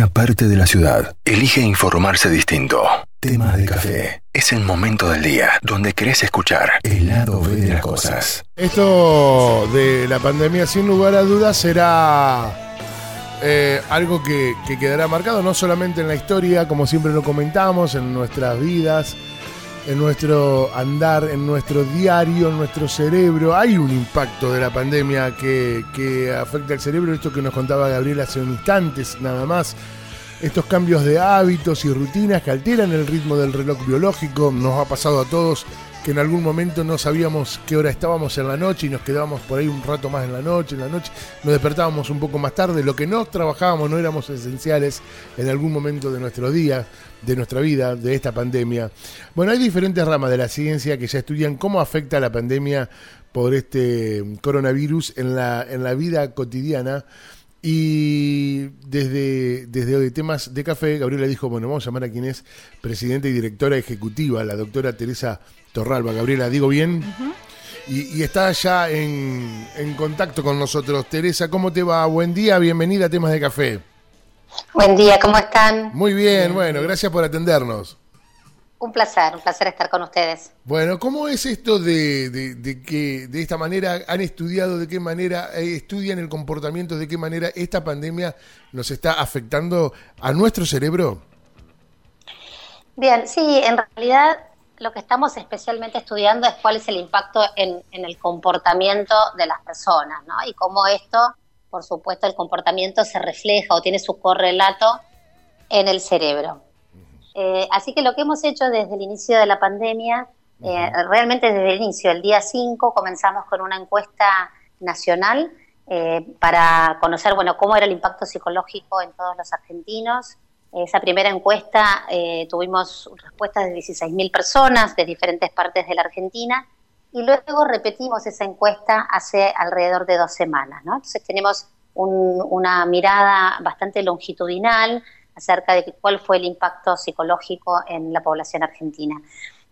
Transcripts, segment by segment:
una parte de la ciudad elige informarse distinto. Tema de café. Es el momento del día donde querés escuchar el lado B de las cosas. Esto de la pandemia, sin lugar a dudas, será eh, algo que, que quedará marcado no solamente en la historia, como siempre lo comentamos, en nuestras vidas, en nuestro andar, en nuestro diario, en nuestro cerebro. Hay un impacto de la pandemia que, que afecta al cerebro, esto que nos contaba Gabriel hace unos instantes nada más. Estos cambios de hábitos y rutinas que alteran el ritmo del reloj biológico, nos ha pasado a todos que en algún momento no sabíamos qué hora estábamos en la noche y nos quedábamos por ahí un rato más en la noche, en la noche nos despertábamos un poco más tarde, lo que no trabajábamos no éramos esenciales en algún momento de nuestro día, de nuestra vida, de esta pandemia. Bueno, hay diferentes ramas de la ciencia que ya estudian cómo afecta la pandemia por este coronavirus en la, en la vida cotidiana. Y desde, desde temas de café, Gabriela dijo, bueno, vamos a llamar a quien es presidenta y directora ejecutiva, la doctora Teresa Torralba. Gabriela, ¿digo bien? y, está ya en, en contacto con nosotros. Teresa, ¿cómo te va? Buen día, bienvenida a Temas de Café. Buen día, ¿cómo están? Muy bien, bueno, gracias por atendernos. Un placer, un placer estar con ustedes. Bueno, ¿cómo es esto de, de, que de esta manera han estudiado, de qué manera eh, estudian el comportamiento, de qué manera esta pandemia nos está afectando a nuestro cerebro? Bien, sí, en realidad lo que estamos especialmente estudiando es cuál es el impacto en, en el comportamiento de las personas, ¿no? Y cómo esto por supuesto, el comportamiento se refleja o tiene su correlato en el cerebro. Eh, así que lo que hemos hecho desde el inicio de la pandemia, eh, realmente desde el inicio, el día 5, comenzamos con una encuesta nacional eh, para conocer bueno, cómo era el impacto psicológico en todos los argentinos. Esa primera encuesta tuvimos respuestas de 16.000 personas de diferentes partes de la Argentina y luego repetimos esa encuesta hace alrededor de dos semanas. ¿no? Entonces tenemos una mirada bastante longitudinal acerca de cuál fue el impacto psicológico en la población argentina.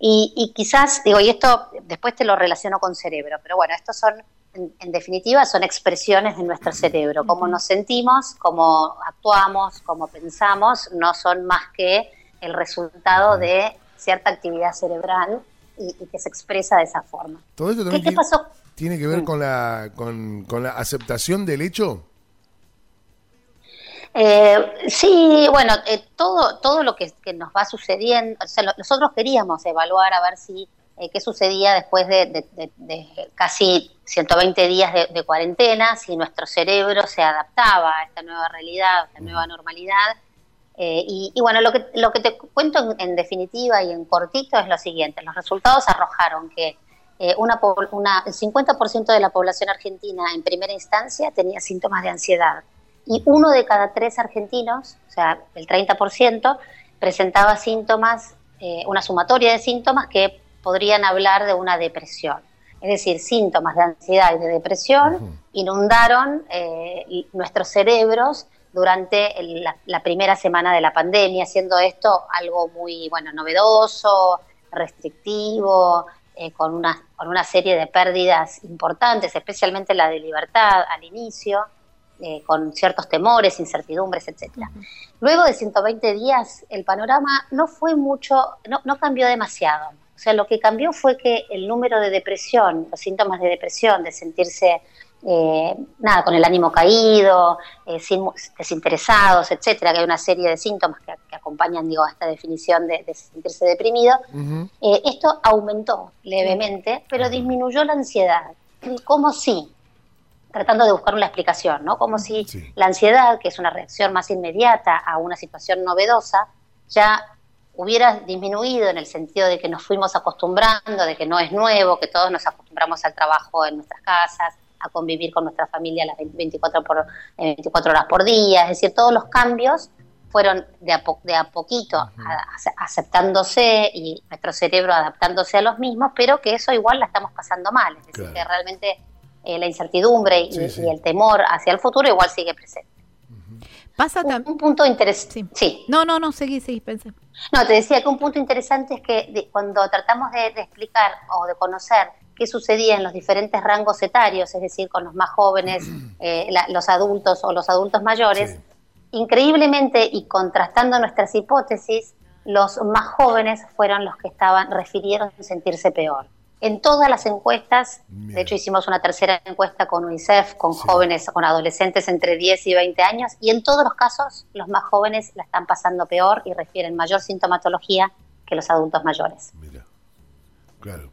Y, quizás, digo, y esto después te lo relaciono con cerebro, pero bueno, estos son, en, definitiva, son expresiones de nuestro cerebro. Cómo nos sentimos, cómo actuamos, cómo pensamos, no son más que el resultado de cierta actividad cerebral y, que se expresa de esa forma. ¿Todo esto también ¿Qué, pasó? tiene que ver mm. con, la, con, la aceptación del hecho? Eh, sí, bueno, eh, todo, todo lo que, nos va sucediendo, nosotros queríamos evaluar a ver si eh, qué sucedía después de, casi 120 días de, cuarentena, si nuestro cerebro se adaptaba a esta nueva realidad, a esta nueva normalidad, eh, y, bueno, lo que, lo que te cuento en, definitiva y en cortito es lo siguiente. Los resultados arrojaron que una, una, el 50% de la población argentina en primera instancia tenía síntomas de ansiedad. Y uno de cada tres argentinos, o sea, el 30%, presentaba síntomas, eh, una sumatoria de síntomas que podrían hablar de una depresión. Es decir, síntomas de ansiedad y de depresión inundaron nuestros cerebros durante la, primera semana de la pandemia, haciendo esto algo muy bueno novedoso, restrictivo, eh, con, una, con una serie de pérdidas importantes, especialmente la de libertad al inicio, eh, con ciertos temores, incertidumbres, etcétera. Luego de 120 días, el panorama no fue mucho, no, no cambió demasiado. O sea, lo que cambió fue que el número de depresión, los síntomas de depresión, de sentirse eh, nada, con el ánimo caído, eh, desinteresados, etcétera, que hay una serie de síntomas que, acompañan digo, a esta definición de, sentirse deprimido. Eh, esto aumentó levemente, pero disminuyó la ansiedad. Como si, tratando de buscar una explicación, ¿no? Como si la ansiedad, que es una reacción más inmediata a una situación novedosa, ya hubiera disminuido en el sentido de que nos fuimos acostumbrando, de que no es nuevo, que todos nos acostumbramos al trabajo en nuestras casas, a convivir con nuestra familia las 24, por, 24 horas por día, es decir, todos los cambios fueron de a, de a poquito aceptándose y nuestro cerebro adaptándose a los mismos, pero que eso igual la estamos pasando mal, es decir, que realmente eh, la incertidumbre y, el temor hacia el futuro igual sigue presente. Pasa un, un, punto interesante. Sí. No, no, no, seguí, seguí, pensé. No, te decía que un punto interesante es que cuando tratamos de, explicar o de conocer qué sucedía en los diferentes rangos etarios, es decir, con los más jóvenes, eh, los adultos o los adultos mayores, increíblemente y contrastando nuestras hipótesis, los más jóvenes fueron los que estaban, refirieron sentirse peor. En todas las encuestas, de hecho hicimos una tercera encuesta con UNICEF, con jóvenes, con adolescentes entre 10 y 20 años, y en todos los casos los más jóvenes la están pasando peor y refieren mayor sintomatología que los adultos mayores. Mira, claro.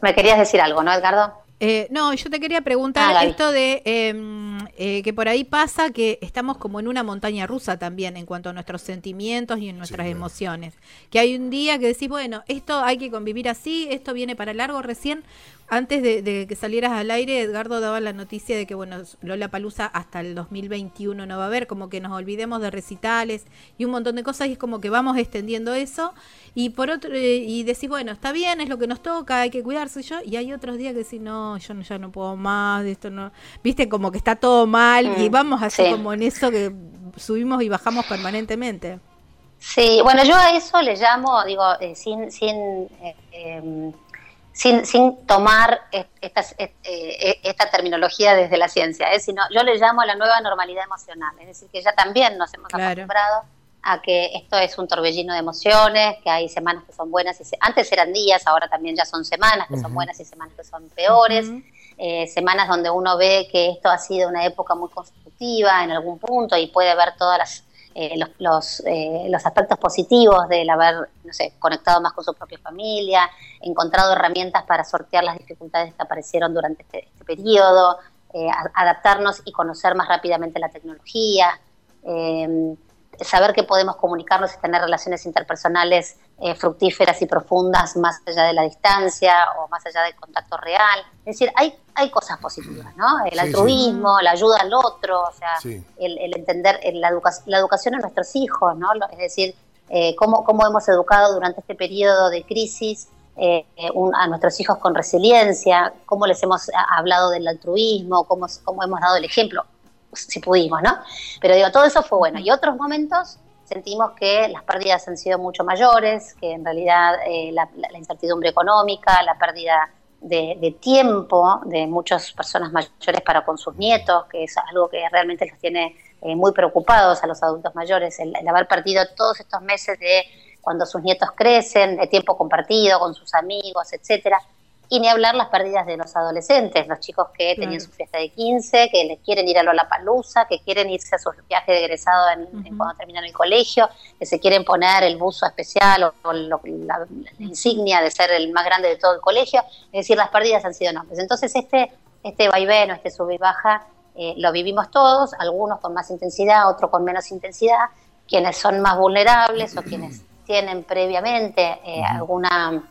me querías decir algo, ¿no, Edgardo? Eh, no, yo te quería preguntar ah, esto de em, eh, que por ahí pasa que estamos como en una montaña rusa también en cuanto a nuestros sentimientos y en nuestras emociones. Que hay un día que decís, bueno, esto hay que convivir así, esto viene para largo. Recién antes de, que salieras al aire, Edgardo daba la noticia de que, bueno, Lola Palusa hasta el 2021 no va a haber, como que nos olvidemos de recitales y un montón de cosas, y es como que vamos extendiendo eso. Y por otro, eh, y decís, bueno, está bien, es lo que nos toca, hay que cuidarse yo. Y hay otros días que decís, no, yo ya no puedo más, de esto no. Viste, como que está todo mal, y mm, vamos así como en eso que subimos y bajamos permanentemente. Sí, bueno, yo a eso le llamo, digo, eh, sin, sin eh, em, sin, sin tomar esta, eh, eh, esta terminología desde la ciencia, ¿eh? sino yo le llamo a la nueva normalidad emocional, es decir, que ya también nos hemos acostumbrado a que esto es un torbellino de emociones, que hay semanas que son buenas, y antes eran días, ahora también ya son semanas que son buenas y semanas que son peores, eh, semanas donde uno ve que esto ha sido una época muy constructiva en algún punto y puede ver todas las eh, los, eh, los, aspectos positivos del haber, no sé, conectado más con su propia familia, encontrado herramientas para sortear las dificultades que aparecieron durante este, este periodo, eh, adaptarnos y conocer más rápidamente la tecnología, saber que podemos comunicarnos y tener relaciones interpersonales eh, fructíferas y profundas más allá de la distancia o más allá del contacto real. Es decir, hay, hay cosas positivas, ¿no? El altruismo, la ayuda al otro, o sea, el, entender la, la educación de nuestros hijos, ¿no? Es decir, eh, cómo, cómo hemos educado durante este periodo de crisis eh, a nuestros hijos con resiliencia, cómo les hemos hablado del altruismo, cómo, cómo hemos dado el ejemplo, si pudimos, ¿no? Pero digo, todo eso fue bueno. Y otros momentos sentimos que las pérdidas han sido mucho mayores, que en realidad eh, la, incertidumbre económica, la pérdida de, tiempo de muchas personas mayores para con sus nietos, que es algo que realmente los tiene eh, muy preocupados a los adultos mayores, el, haber perdido todos estos meses de cuando sus nietos crecen, de tiempo compartido con sus amigos, etcétera, y ni hablar las pérdidas de los adolescentes, los chicos que tenían su fiesta de 15, que les quieren ir a Lollapalooza, que quieren irse a su viaje de egresado en, cuando terminan el colegio, que se quieren poner el buzo especial o, la, insignia de ser el más grande de todo el colegio. Es decir, las pérdidas han sido enormes. Entonces, este, este vaivén o este sub y baja eh, lo vivimos todos, algunos con más intensidad, otros con menos intensidad, quienes son más vulnerables o quienes tienen previamente eh, alguna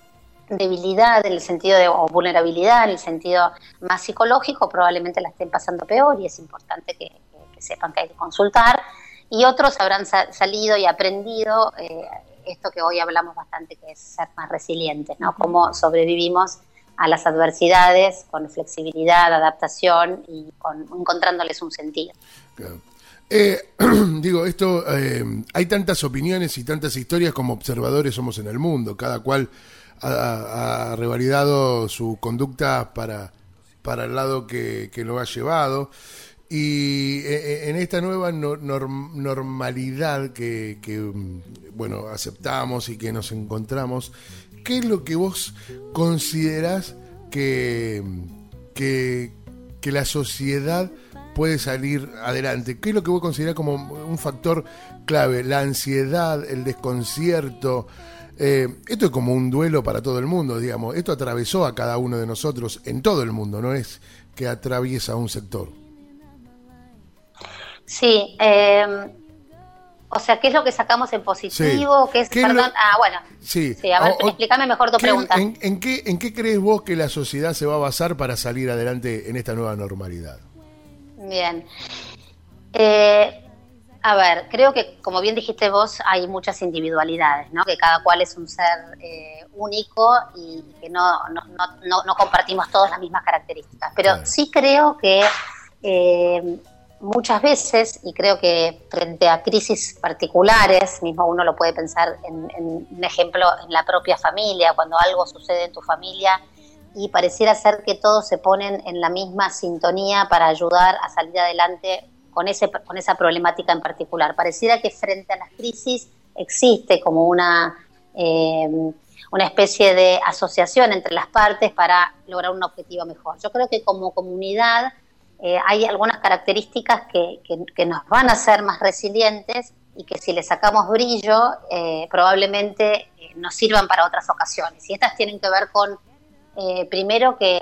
debilidad en el sentido de, o vulnerabilidad en el sentido más psicológico, probablemente la estén pasando peor y es importante que, sepan que hay que consultar. Y otros habrán salido y aprendido eh, esto que hoy hablamos bastante, que es ser más resilientes, ¿no? Cómo sobrevivimos a las adversidades con flexibilidad, adaptación y con, encontrándoles un sentido. Eh, digo, esto, eh, hay tantas opiniones y tantas historias como observadores somos en el mundo, cada cual ha, revalidado su conducta para, para el lado que, lo ha llevado. Y e, e, en esta nueva normalidad que, bueno, aceptamos y que nos encontramos, ¿qué es lo que vos considerás que, que, que la sociedad puede salir adelante? ¿Qué es lo que vos considerás como un factor clave? La ansiedad, el desconcierto, eh, esto es como un duelo para todo el mundo, digamos. Esto atravesó a cada uno de nosotros en todo el mundo, no es que atraviesa un sector. Sí, em, o sea, ¿qué es lo que sacamos en positivo? ¿Qué es, perdón? ah, bueno. Sí, a ver, explícame mejor tu pregunta. En, qué, ¿En qué crees vos que la sociedad se va a basar para salir adelante en esta nueva normalidad? Bien. Eh, a ver, creo que como bien dijiste vos, hay muchas individualidades, ¿no? Que cada cual es un ser eh, único y que no, no, no, no, compartimos todas las mismas características. Pero sí creo que eh, muchas veces, y creo que frente a crisis particulares, mismo uno lo puede pensar en, en un ejemplo en la propia familia, cuando algo sucede en tu familia y pareciera ser que todos se ponen en la misma sintonía para ayudar a salir adelante con, ese, con esa problemática en particular. Pareciera que frente a las crisis existe como una, eh, una especie de asociación entre las partes para lograr un objetivo mejor. Yo creo que como comunidad eh, hay algunas características que, que, nos van a hacer más resilientes y que si le sacamos brillo eh, probablemente nos sirvan para otras ocasiones. Y estas tienen que ver con, primero, que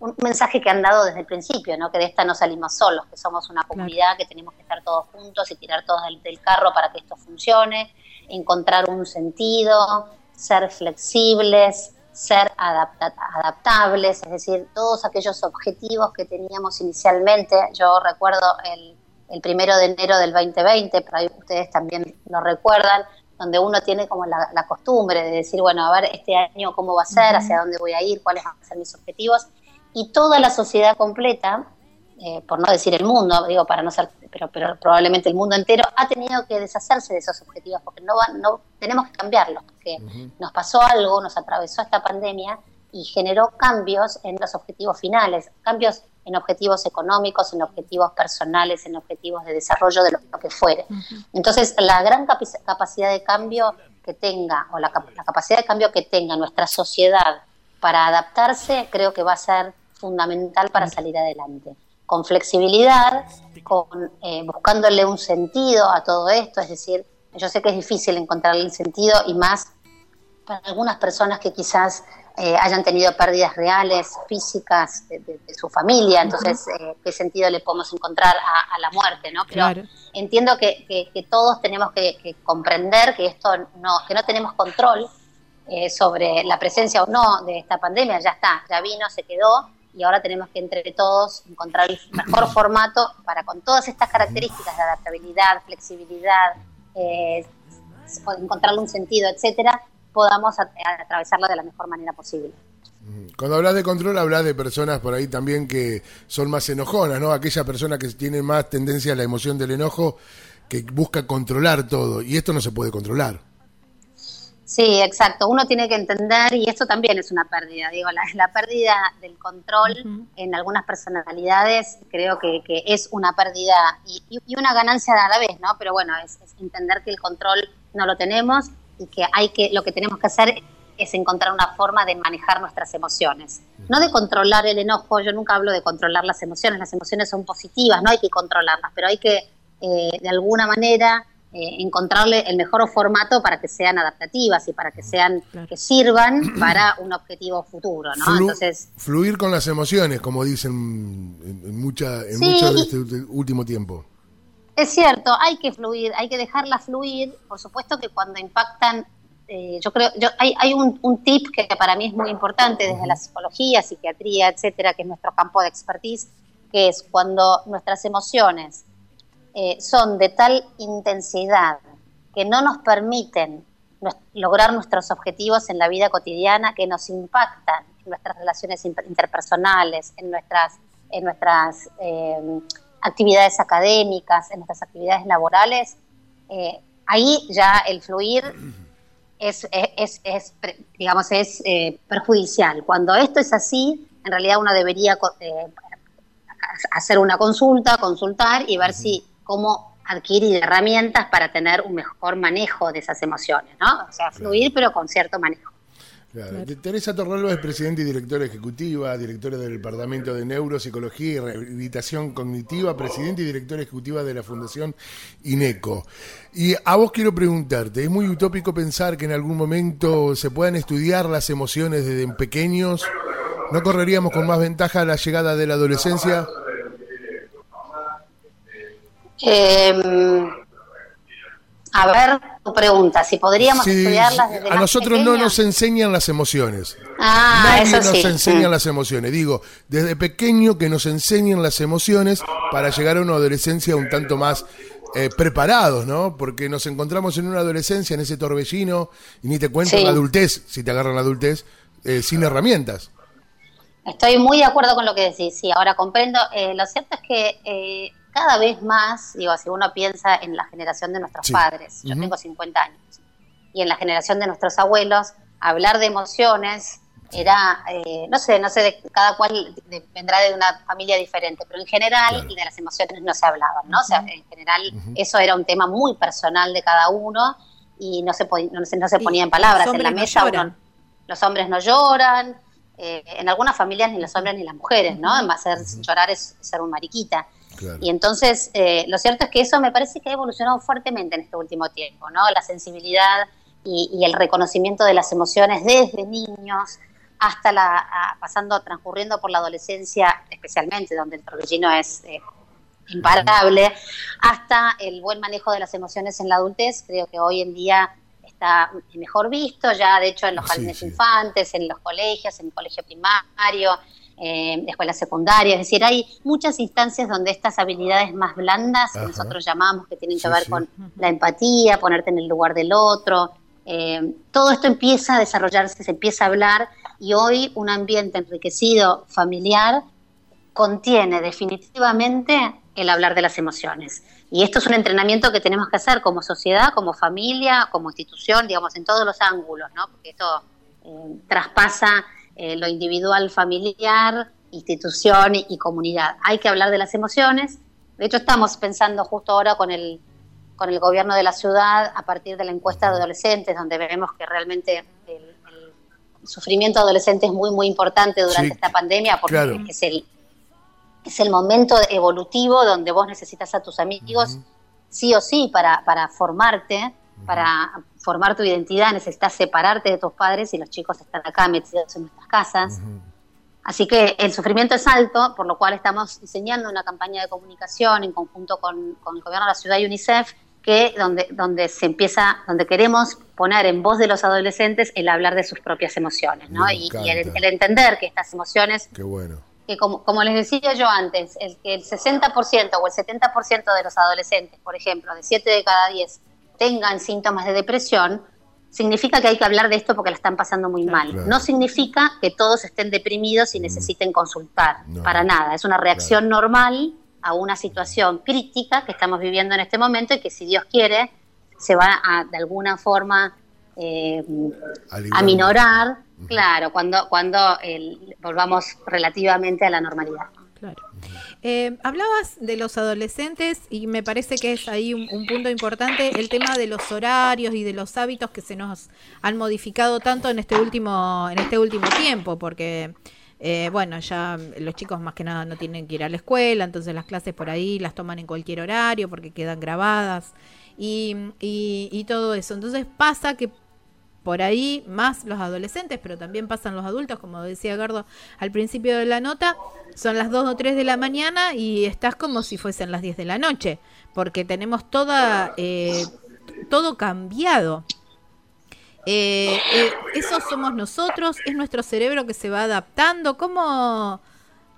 un mensaje que han dado desde el principio, ¿no? que de esta no salimos solos, que somos una comunidad, que tenemos que estar todos juntos y tirar todos del, carro para que esto funcione, encontrar un sentido, ser flexibles, ser adaptables, es decir, todos aquellos objetivos que teníamos inicialmente. Yo recuerdo el, el primero de enero del 2020, pero ahí ustedes también lo recuerdan, donde uno tiene como la, la, costumbre de decir, bueno, a ver, este año cómo va a ser, hacia dónde voy a ir, cuáles van a ser mis objetivos y toda la sociedad completa, eh, por no decir el mundo, digo para no ser, pero, pero probablemente el mundo entero, ha tenido que deshacerse de esos objetivos porque no, no tenemos que cambiarlos, porque nos pasó algo, nos atravesó esta pandemia y generó cambios en los objetivos finales, cambios en objetivos económicos, en objetivos personales, en objetivos de desarrollo de lo, que fuere. Entonces, la gran capacidad de cambio que tenga, o la, la capacidad de cambio que tenga nuestra sociedad para adaptarse, creo que va a ser fundamental para salir adelante. Con flexibilidad, con, eh, buscándole un sentido a todo esto, es decir, yo sé que es difícil encontrarle el sentido y más para algunas personas que quizás eh, hayan tenido pérdidas reales, físicas de, su familia, entonces, eh, ¿qué sentido le podemos encontrar a, la muerte? ¿no? Pero entiendo que, que, todos tenemos que, que, comprender que esto no, que no tenemos control sobre la presencia o no de esta pandemia, ya está, ya vino, se quedó, y ahora tenemos que entre todos encontrar el mejor formato para con todas estas características de adaptabilidad, flexibilidad, eh, encontrarle un sentido, etcétera, podamos atravesarlo de la mejor manera posible. Cuando hablas de control, hablas de personas por ahí también que son más enojonas, ¿no? Aquella persona que tiene más tendencia a la emoción del enojo, que busca controlar todo, y esto no se puede controlar. Sí, exacto. Uno tiene que entender, y esto también es una pérdida, digo, la, pérdida del control en algunas personalidades creo que, es una pérdida y, una ganancia a la vez, ¿no? Pero bueno, es, entender que el control no lo tenemos y que hay que, lo que tenemos que hacer es encontrar una forma de manejar nuestras emociones. No de controlar el enojo, yo nunca hablo de controlar las emociones, las emociones son positivas, no hay que controlarlas, pero hay que eh, de alguna manera eh, encontrarle el mejor formato para que sean adaptativas y para que sean que sirvan para un objetivo futuro, ¿no? Entonces fluir con las emociones, como dicen en, mucha en mucho de este último tiempo. Es cierto, hay que fluir, hay que dejarlas fluir. Por supuesto que cuando impactan, eh, yo creo, yo, hay, hay un, un, tip que para mí es muy importante desde la psicología, psiquiatría, etcétera, que es nuestro campo de expertise, que es cuando nuestras emociones eh, son de tal intensidad que no nos permiten lograr nuestros objetivos en la vida cotidiana, que nos impactan en nuestras relaciones interpersonales, en nuestras, en nuestras eh, actividades académicas, en nuestras actividades laborales, eh, ahí ya el fluir es, es, es, digamos, es perjudicial. Cuando esto es así, en realidad uno debería hacer una consulta, consultar y ver si cómo adquirir herramientas para tener un mejor manejo de esas emociones, ¿no? O sea, fluir pero con cierto manejo. Teresa Torralba es presidenta y directora ejecutiva, directora del Departamento de Neuropsicología y Rehabilitación Cognitiva, presidenta y directora ejecutiva de la Fundación INECO. Y a vos quiero preguntarte, ¿es muy utópico pensar que en algún momento se puedan estudiar las emociones desde pequeños? ¿No correríamos con más ventaja la llegada de la adolescencia? Eh, a ver, tu pregunta, si podríamos estudiarlas desde A nosotros no nos enseñan las emociones. Ah, Nadie nos enseña mm. las emociones. Digo, desde pequeño que nos enseñen las emociones para llegar a una adolescencia un tanto más eh, preparados, ¿no? Porque nos encontramos en una adolescencia, en ese torbellino, y ni te cuento la adultez, si te agarran la adultez, eh, sin herramientas. Estoy muy de acuerdo con lo que decís, sí, ahora comprendo. Eh, lo cierto es que cada vez más, digo, si uno piensa en la generación de nuestros padres, yo tengo 50 años, y en la generación de nuestros abuelos, hablar de emociones era, eh, no sé, no sé, de, cada cual vendrá de una familia diferente, pero en general y de las emociones no se hablaban, ¿no? O sea, en general eso era un tema muy personal de cada uno y no se, no, no se ponía en palabras. En la mesa los hombres no lloran, eh, en algunas familias ni los hombres ni las mujeres, ¿no? Además, hacer llorar es, ser un mariquita. Y entonces, eh, lo cierto es que eso me parece que ha evolucionado fuertemente en este último tiempo, ¿no? La sensibilidad y, el reconocimiento de las emociones desde niños hasta la, pasando, transcurriendo por la adolescencia, especialmente donde el torbellino es eh, imparable, hasta el buen manejo de las emociones en la adultez. Creo que hoy en día está mejor visto, ya de hecho en los jardines infantes, en los colegios, en el colegio primario, eh, escuela secundaria, es decir, hay muchas instancias donde estas habilidades más blandas, que nosotros llamamos, que tienen que ver con la empatía, ponerte en el lugar del otro, eh, todo esto empieza a desarrollarse, se empieza a hablar y hoy un ambiente enriquecido, familiar, contiene definitivamente el hablar de las emociones. Y esto es un entrenamiento que tenemos que hacer como sociedad, como familia, como institución, digamos, en todos los ángulos, ¿no? Porque esto eh, traspasa eh, lo individual, familiar, institución y, comunidad. Hay que hablar de las emociones. De hecho, estamos pensando justo ahora con el, con el gobierno de la ciudad, a partir de la encuesta de adolescentes, donde vemos que realmente el, sufrimiento adolescente es muy, muy importante durante esta pandemia, porque es el es el momento evolutivo donde vos necesitas a tus amigos, sí o sí, para, para formarte, para formar tu identidad, necesitas separarte de tus padres y los chicos están acá metidos en nuestras casas. Así que el sufrimiento es alto, por lo cual estamos diseñando una campaña de comunicación en conjunto con, el gobierno de la ciudad y UNICEF, que donde, donde se empieza, donde queremos poner en voz de los adolescentes el hablar de sus propias emociones, ¿no? Y, el, el, entender que estas emociones Qué bueno que como, como les decía yo antes, el que el 60% o el 70% de los adolescentes, por ejemplo, de 7 de cada 10, tengan síntomas de depresión, significa que hay que hablar de esto porque la están pasando muy mal. No significa que todos estén deprimidos y mm. necesiten consultar, para nada. Es una reacción normal a una situación crítica que estamos viviendo en este momento y que si Dios quiere se va a de alguna forma eh, a minorar Claro, cuando, cuando volvamos relativamente a la normalidad. Eh, hablabas de los adolescentes y me parece que es ahí un, punto importante el tema de los horarios y de los hábitos que se nos han modificado tanto en este último en este último tiempo, porque eh, bueno ya los chicos más que nada no tienen que ir a la escuela, entonces las clases por ahí las toman en cualquier horario porque quedan grabadas y, y, y todo eso. Entonces pasa que por ahí más los adolescentes, pero también pasan los adultos, como decía Gardo al principio de la nota, son las 2 o 3 de la mañana y estás como si fuesen las 10 de la noche, porque tenemos toda, eh, todo cambiado. Eh, eh, eso somos nosotros, es nuestro cerebro que se va adaptando. ¿Cómo,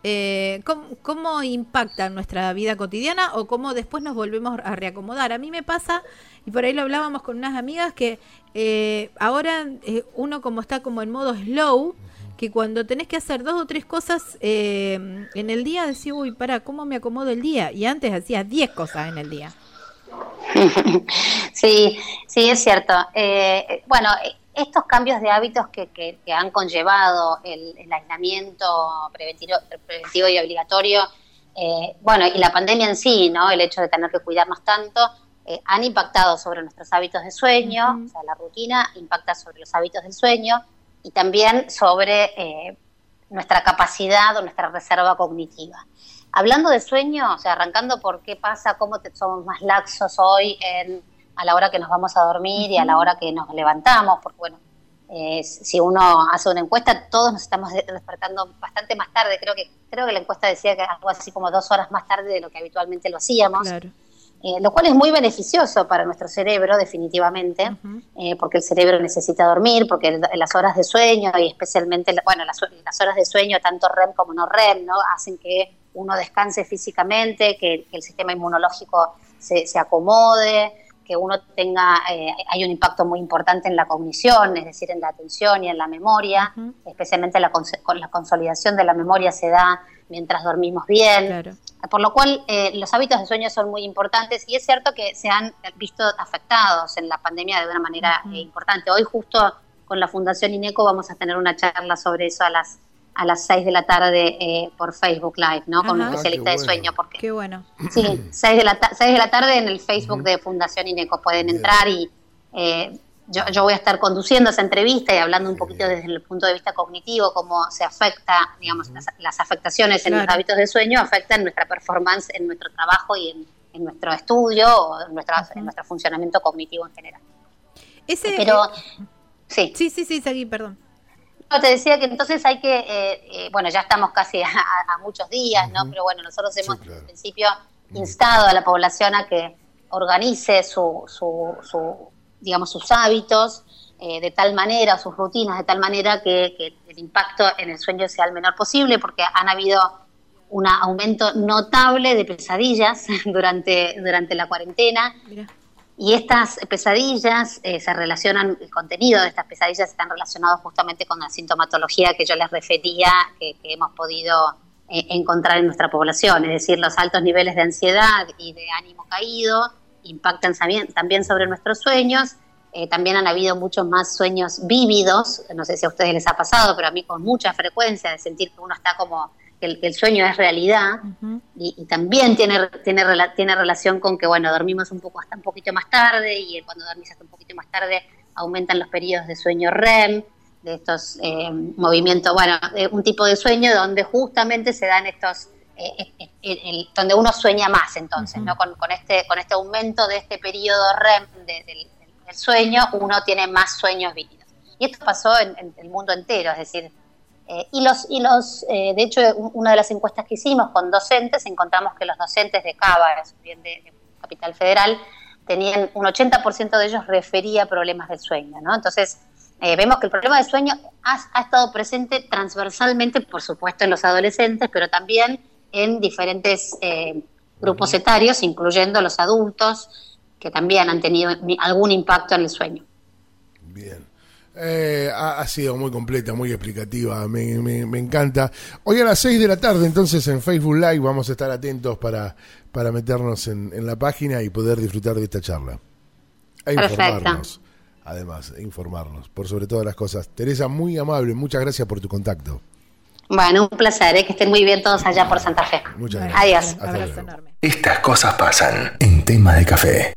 eh, ¿cómo, impacta nuestra vida cotidiana o cómo después nos volvemos a reacomodar. A mí me pasa, y por ahí lo hablábamos con unas amigas, que eh, ahora eh, uno como está como en modo slow, que cuando tenés que hacer dos o tres cosas en el día, decís, uy, para, ¿cómo me acomodo el día? Y antes hacías diez cosas en el día. Sí, sí, es cierto. bueno, estos cambios de hábitos que, que, han conllevado el, aislamiento preventivo, preventivo y obligatorio, eh, bueno, y la pandemia en sí, ¿no? El hecho de tener que cuidarnos tanto, eh, han impactado sobre nuestros hábitos de sueño, o sea, la rutina impacta sobre los hábitos del sueño y también sobre eh, nuestra capacidad o nuestra reserva cognitiva. Hablando de sueño, o sea, arrancando por qué pasa, cómo somos más laxos hoy en a la hora que nos vamos a dormir y a la hora que nos levantamos, porque bueno, eh, si uno hace una encuesta, todos nos estamos despertando bastante más tarde. Creo que creo que la encuesta decía que algo así como dos horas más tarde de lo que habitualmente lo hacíamos. Eh, lo cual es muy beneficioso para nuestro cerebro, definitivamente, eh, porque el cerebro necesita dormir, porque las horas de sueño y especialmente, bueno, las, horas de sueño, tanto REM como no REM, ¿no? hacen que uno descanse físicamente, que, el sistema inmunológico se, se acomode, que uno tenga, eh, hay un impacto muy importante en la cognición, es decir, en la atención y en la memoria, especialmente la, la consolidación de la memoria se da mientras dormimos bien, por lo cual eh, los hábitos de sueño son muy importantes y es cierto que se han visto afectados en la pandemia de una manera eh, importante. Hoy justo con la Fundación INECO vamos a tener una charla sobre eso a las a las 6 de la tarde eh, por Facebook Live, ¿no? Con un especialista ah, de sueño. Porque, qué bueno. Sí, 6 de, la 6 de la tarde en el Facebook de Fundación INECO pueden entrar y eh, yo, yo, voy a estar conduciendo esa entrevista y hablando un poquito desde el punto de vista cognitivo, cómo se afecta, digamos, las, afectaciones en los hábitos de sueño afectan nuestra performance en nuestro trabajo y en, nuestro estudio o en, nuestra, en nuestro funcionamiento cognitivo en general. Ese, Pero, sí. Sí, sí, sí, seguí, perdón. No, te decía que entonces hay que, eh, eh, bueno, ya estamos casi a, muchos días, ¿no? Pero bueno, nosotros hemos en principio instado a la población a que organice su, su, su digamos, sus hábitos eh, de tal manera, sus rutinas de tal manera que, el impacto en el sueño sea el menor posible, porque han habido un aumento notable de pesadillas durante, durante la cuarentena. Y estas pesadillas eh, se relacionan, el contenido de estas pesadillas están relacionados justamente con la sintomatología que yo les refería, que, hemos podido eh, encontrar en nuestra población, es decir, los altos niveles de ansiedad y de ánimo caído impactan también, sobre nuestros sueños. Eh, también han habido muchos más sueños vívidos, no sé si a ustedes les ha pasado, pero a mí con mucha frecuencia de sentir que uno está como que el, sueño es realidad y, también tiene, tiene, tiene relación con que, bueno, dormimos un poco hasta un poquito más tarde y cuando dormís hasta un poquito más tarde aumentan los periodos de sueño REM, de estos eh, movimientos, bueno, un tipo de sueño donde justamente se dan estos, eh, eh, donde uno sueña más entonces, ¿no? Con, este, con este aumento de este periodo REM del, sueño, uno tiene más sueños vívidos. Y esto pasó en el mundo entero, es decir, eh, y los, y los eh, de hecho, una de las encuestas que hicimos con docentes, encontramos que los docentes de Cava, bien de, Capital Federal, tenían un 80% de ellos refería problemas del sueño, ¿no? Entonces, eh, vemos que el problema del sueño ha, estado presente transversalmente, por supuesto, en los adolescentes, pero también en diferentes grupos etarios, incluyendo los adultos, que también han tenido algún impacto en el sueño. Bien. Eh, ha, sido muy completa, muy explicativa, me, me, encanta. Hoy a las 6 de la tarde, entonces en Facebook Live vamos a estar atentos para, para meternos en, la página y poder disfrutar de esta charla. E informarnos, además, e informarnos, por sobre todas las cosas. Teresa, muy amable, muchas gracias por tu contacto. Bueno, un placer, ¿eh? que estén muy bien todos allá por Santa Fe. Muchas gracias. Adiós. Estas cosas pasan en tema de café.